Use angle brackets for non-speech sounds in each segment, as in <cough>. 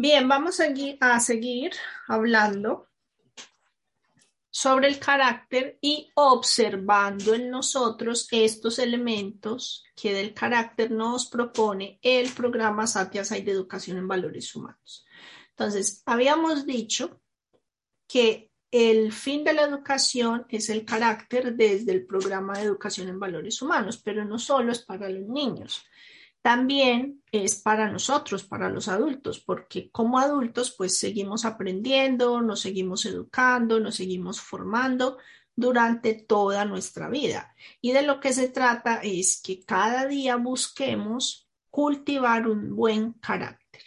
Bien, vamos a, seguir hablando sobre el carácter y observando en nosotros estos elementos que del carácter nos propone el programa Satya Sai de Educación en Valores Humanos. Entonces, habíamos dicho que el fin de la educación es el carácter desde el programa de educación en valores humanos, pero no solo es para los niños también es para nosotros, para los adultos, porque como adultos pues seguimos aprendiendo, nos seguimos educando, nos seguimos formando durante toda nuestra vida. Y de lo que se trata es que cada día busquemos cultivar un buen carácter.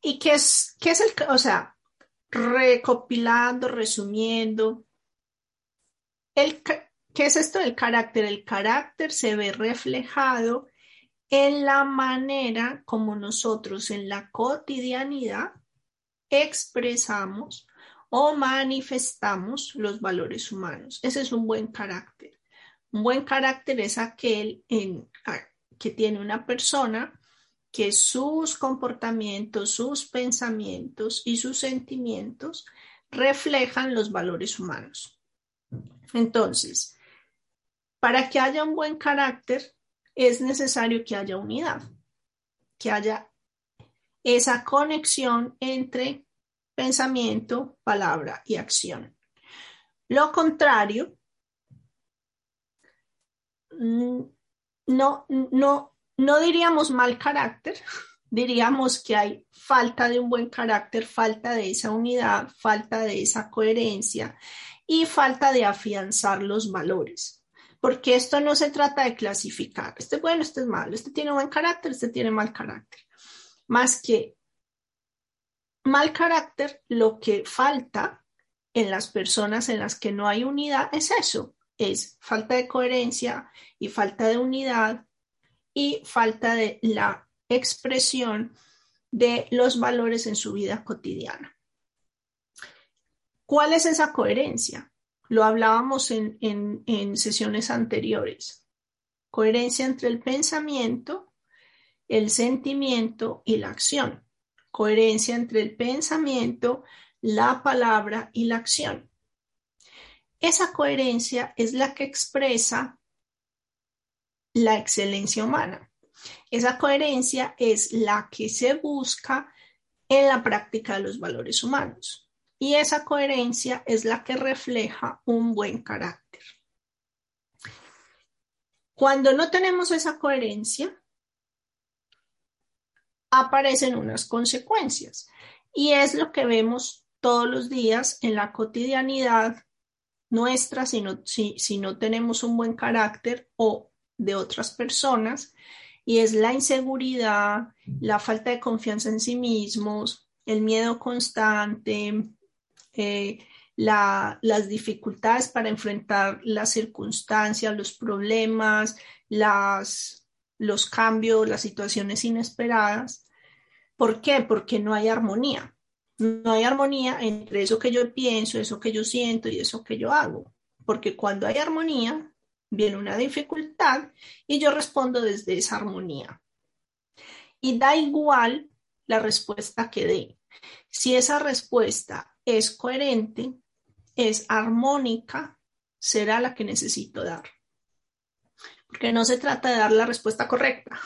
¿Y qué es, qué es el, o sea, recopilando, resumiendo, el, ¿qué es esto del carácter? El carácter se ve reflejado en la manera como nosotros en la cotidianidad expresamos o manifestamos los valores humanos. Ese es un buen carácter. Un buen carácter es aquel en, que tiene una persona que sus comportamientos, sus pensamientos y sus sentimientos reflejan los valores humanos. Entonces, para que haya un buen carácter, es necesario que haya unidad, que haya esa conexión entre pensamiento, palabra y acción. Lo contrario, mm, no, no, no diríamos mal carácter, <laughs> diríamos que hay falta de un buen carácter, falta de esa unidad, falta de esa coherencia y falta de afianzar los valores porque esto no se trata de clasificar, este es bueno, este es malo, este tiene buen carácter, este tiene mal carácter. Más que mal carácter, lo que falta en las personas en las que no hay unidad es eso, es falta de coherencia y falta de unidad y falta de la expresión de los valores en su vida cotidiana. ¿Cuál es esa coherencia? Lo hablábamos en, sesiones anteriores. Coherencia entre el pensamiento, el sentimiento y la acción. Coherencia entre el pensamiento, la palabra y la acción. Esa coherencia es la que expresa la excelencia humana. Esa coherencia es la que se busca en la práctica de los valores humanos y esa coherencia es la que refleja un buen carácter. Cuando no tenemos esa coherencia, aparecen unas consecuencias y es lo que vemos todos los días en la cotidianidad nuestra si no, si, si no tenemos un buen carácter o de otras personas y es la inseguridad, la falta de confianza en sí mismos, el miedo constante, eh, las dificultades para enfrentar las circunstancias, los problemas, las, los cambios, las situaciones inesperadas. ¿Por qué? Porque no hay armonía. No hay armonía entre eso que yo pienso, eso que yo siento y eso que yo hago. Porque cuando hay armonía, viene una dificultad y yo respondo desde esa armonía. Y da igual la respuesta que dé. Si esa respuesta es coherente, es armónica, será la que necesito dar. Porque no se trata de dar la respuesta correcta,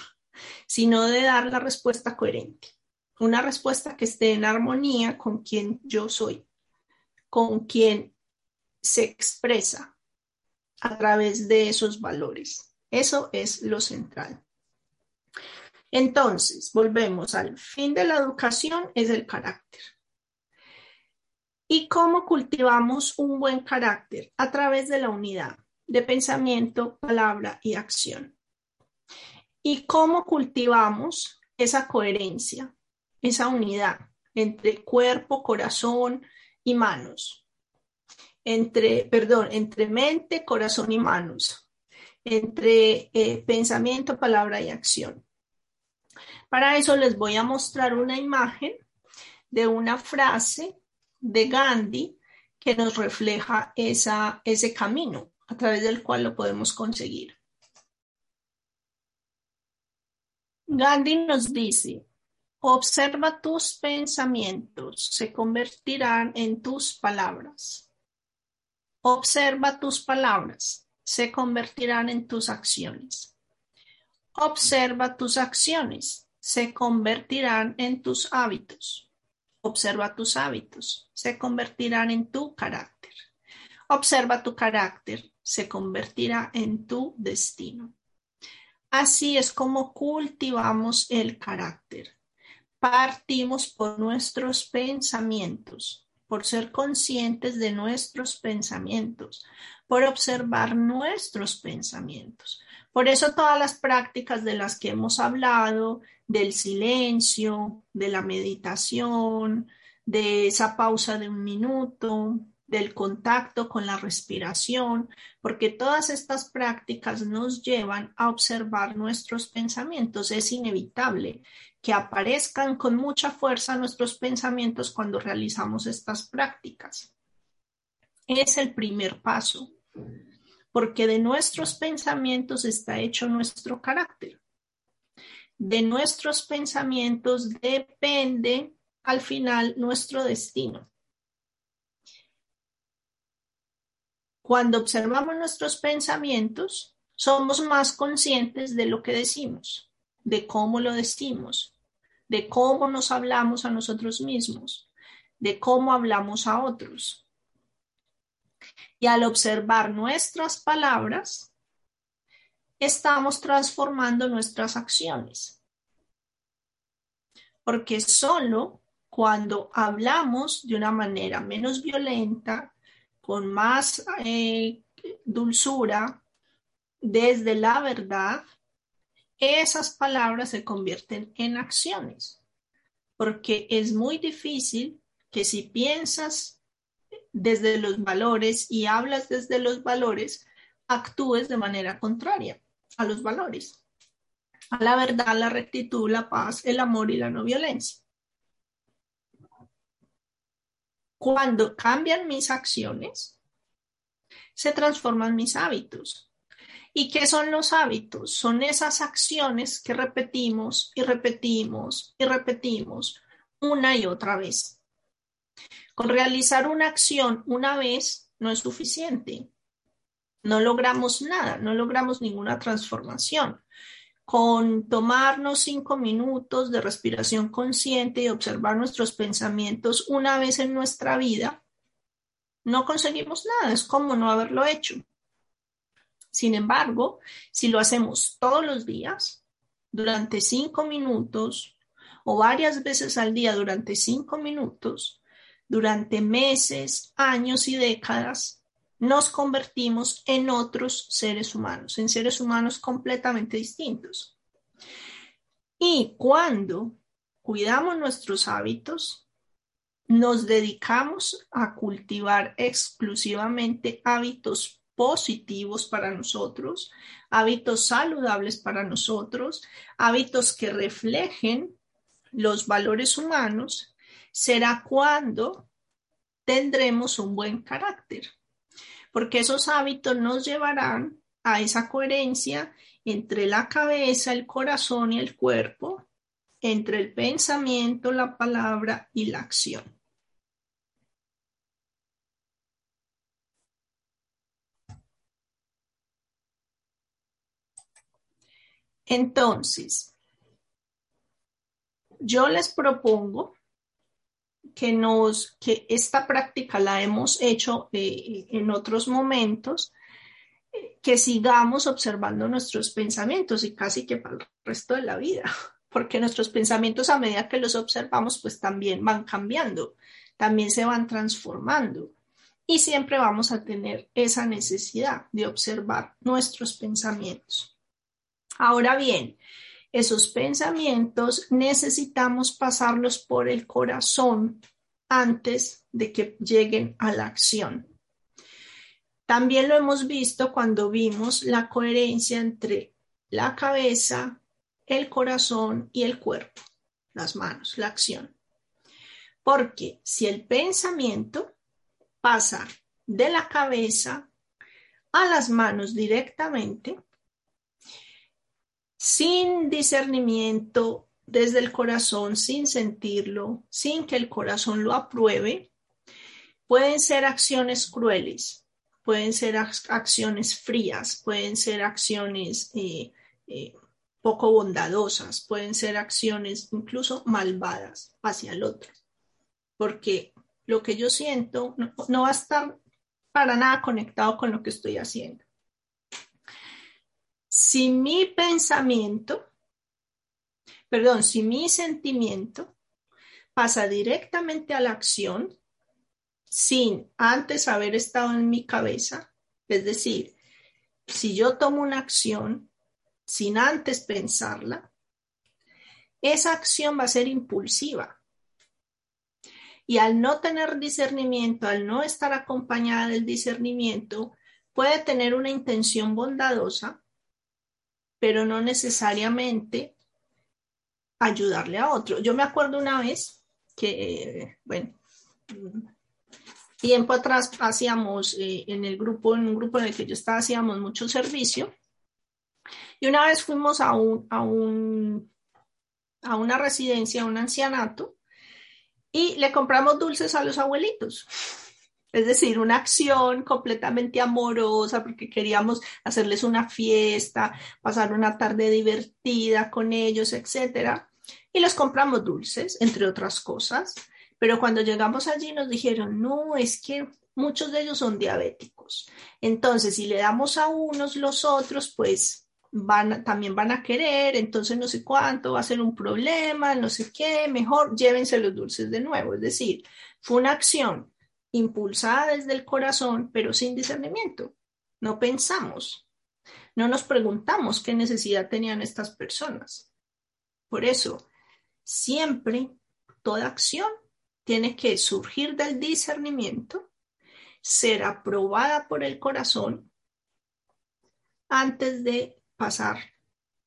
sino de dar la respuesta coherente. Una respuesta que esté en armonía con quien yo soy, con quien se expresa a través de esos valores. Eso es lo central. Entonces, volvemos al fin de la educación, es el carácter. ¿Y cómo cultivamos un buen carácter? A través de la unidad de pensamiento, palabra y acción. ¿Y cómo cultivamos esa coherencia, esa unidad entre cuerpo, corazón y manos? Entre, perdón, entre mente, corazón y manos. Entre eh, pensamiento, palabra y acción. Para eso les voy a mostrar una imagen de una frase de Gandhi que nos refleja ese camino a través del cual lo podemos conseguir. Gandhi nos dice, Observa tus pensamientos, se convertirán en tus palabras. Observa tus palabras, se convertirán en tus acciones. Observa tus acciones, se convertirán en tus hábitos. Observa tus hábitos, se convertirán en tu carácter. Observa tu carácter, se convertirá en tu destino. Así es como cultivamos el carácter. Partimos por nuestros pensamientos, por ser conscientes de nuestros pensamientos, por observar nuestros pensamientos. Por eso todas las prácticas de las que hemos hablado, del silencio, de la meditación, de esa pausa de un minuto, del contacto con la respiración, porque todas estas prácticas nos llevan a observar nuestros pensamientos. Es inevitable que aparezcan con mucha fuerza nuestros pensamientos cuando realizamos estas prácticas. Es el primer paso, porque de nuestros pensamientos está hecho nuestro carácter. De nuestros pensamientos depende al final nuestro destino. Cuando observamos nuestros pensamientos, somos más conscientes de lo que decimos, de cómo lo decimos, de cómo nos hablamos a nosotros mismos, de cómo hablamos a otros. Y al observar nuestras palabras, estamos transformando nuestras acciones. Porque solo cuando hablamos de una manera menos violenta, con más eh, dulzura, desde la verdad, esas palabras se convierten en acciones. Porque es muy difícil que si piensas desde los valores y hablas desde los valores, actúes de manera contraria a los valores, a la verdad, la rectitud, la paz, el amor y la no violencia. Cuando cambian mis acciones, se transforman mis hábitos. ¿Y qué son los hábitos? Son esas acciones que repetimos y repetimos y repetimos una y otra vez. Con realizar una acción una vez no es suficiente. No logramos nada, no logramos ninguna transformación con tomarnos cinco minutos de respiración consciente y observar nuestros pensamientos una vez en nuestra vida, no conseguimos nada, es como no haberlo hecho. Sin embargo, si lo hacemos todos los días, durante cinco minutos o varias veces al día durante cinco minutos, durante meses, años y décadas, nos convertimos en otros seres humanos, en seres humanos completamente distintos. Y cuando cuidamos nuestros hábitos, nos dedicamos a cultivar exclusivamente hábitos positivos para nosotros, hábitos saludables para nosotros, hábitos que reflejen los valores humanos, será cuando tendremos un buen carácter porque esos hábitos nos llevarán a esa coherencia entre la cabeza, el corazón y el cuerpo, entre el pensamiento, la palabra y la acción. Entonces, yo les propongo que nos, que esta práctica la hemos hecho eh, en otros momentos, que sigamos observando nuestros pensamientos y casi que para el resto de la vida, <laughs> porque nuestros pensamientos a medida que los observamos, pues también van cambiando, también se van transformando y siempre vamos a tener esa necesidad de observar nuestros pensamientos. Ahora bien, esos pensamientos necesitamos pasarlos por el corazón antes de que lleguen a la acción. También lo hemos visto cuando vimos la coherencia entre la cabeza, el corazón y el cuerpo, las manos, la acción. Porque si el pensamiento pasa de la cabeza a las manos directamente, sin discernimiento, desde el corazón sin sentirlo, sin que el corazón lo apruebe, pueden ser acciones crueles, pueden ser acciones frías, pueden ser acciones eh, eh, poco bondadosas, pueden ser acciones incluso malvadas hacia el otro, porque lo que yo siento no va a estar para nada conectado con lo que estoy haciendo. Si mi pensamiento, perdón, si mi sentimiento pasa directamente a la acción sin antes haber estado en mi cabeza, es decir, si yo tomo una acción sin antes pensarla, esa acción va a ser impulsiva. Y al no tener discernimiento, al no estar acompañada del discernimiento, puede tener una intención bondadosa, pero no necesariamente ayudarle a otro. Yo me acuerdo una vez que, bueno, tiempo atrás hacíamos eh, en el grupo, en un grupo en el que yo estaba, hacíamos mucho servicio y una vez fuimos a, un, a, un, a una residencia, a un ancianato, y le compramos dulces a los abuelitos. Es decir, una acción completamente amorosa porque queríamos hacerles una fiesta, pasar una tarde divertida con ellos, etc. Y les compramos dulces, entre otras cosas. Pero cuando llegamos allí nos dijeron, no, es que muchos de ellos son diabéticos. Entonces, si le damos a unos los otros, pues van, también van a querer, entonces no sé cuánto, va a ser un problema, no sé qué, mejor llévense los dulces de nuevo. Es decir, fue una acción impulsada desde el corazón, pero sin discernimiento. No pensamos, no nos preguntamos qué necesidad tenían estas personas. Por eso, siempre toda acción tiene que surgir del discernimiento, ser aprobada por el corazón antes de pasar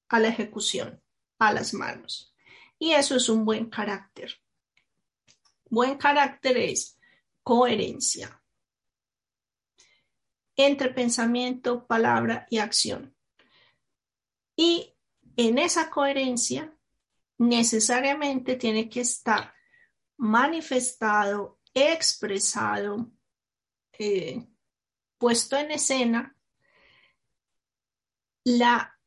a la ejecución, a las manos. Y eso es un buen carácter. Buen carácter es coherencia entre pensamiento, palabra y acción. Y en esa coherencia necesariamente tiene que estar manifestado, expresado, eh, puesto en escena la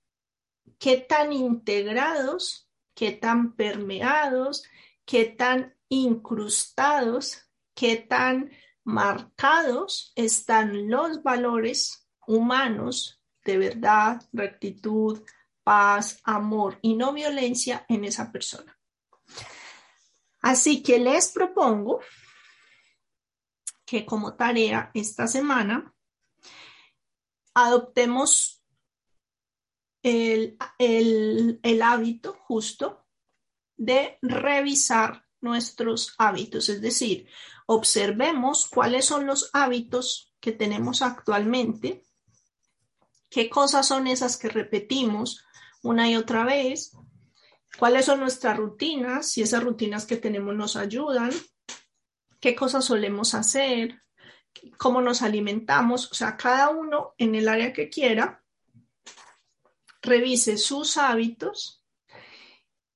qué tan integrados, qué tan permeados, qué tan incrustados, qué tan marcados están los valores humanos de verdad, rectitud, paz, amor y no violencia en esa persona. Así que les propongo que como tarea esta semana adoptemos el, hábito justo de revisar nuestros hábitos, es decir, observemos cuáles son los hábitos que tenemos actualmente, qué cosas son esas que repetimos una y otra vez, cuáles son nuestras rutinas, si esas rutinas que tenemos nos ayudan, qué cosas solemos hacer, cómo nos alimentamos, o sea, cada uno en el área que quiera, revise sus hábitos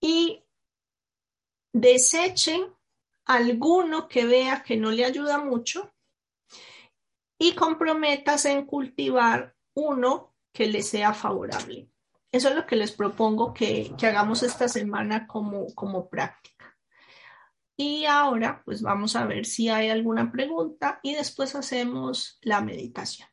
y desechen alguno que vea que no le ayuda mucho y comprométase en cultivar uno que le sea favorable. Eso es lo que les propongo que, que hagamos esta semana como, como práctica. Y ahora pues vamos a ver si hay alguna pregunta y después hacemos la meditación.